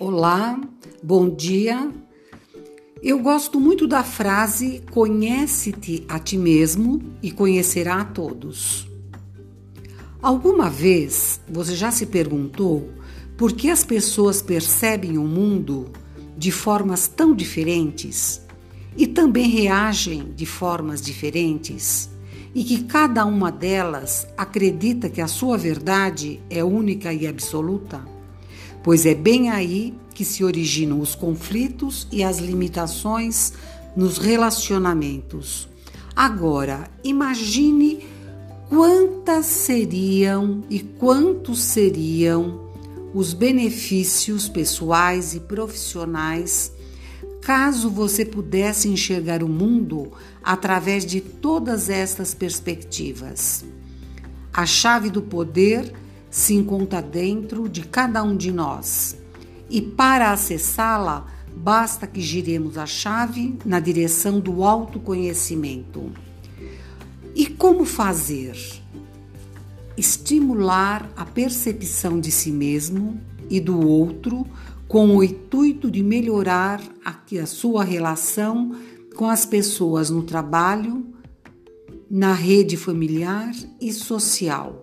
Olá, bom dia. Eu gosto muito da frase conhece-te a ti mesmo e conhecerá a todos. Alguma vez você já se perguntou por que as pessoas percebem o mundo de formas tão diferentes e também reagem de formas diferentes? e que cada uma delas acredita que a sua verdade é única e absoluta? Pois é bem aí que se originam os conflitos e as limitações nos relacionamentos. Agora, imagine quantas seriam e quantos seriam os benefícios pessoais e profissionais caso você pudesse enxergar o mundo através de todas estas perspectivas. A chave do poder se encontra dentro de cada um de nós, e para acessá-la, basta que giremos a chave na direção do autoconhecimento. E como fazer? Estimular a percepção de si mesmo e do outro com o intuito de melhorar a sua relação com as pessoas no trabalho, na rede familiar e social.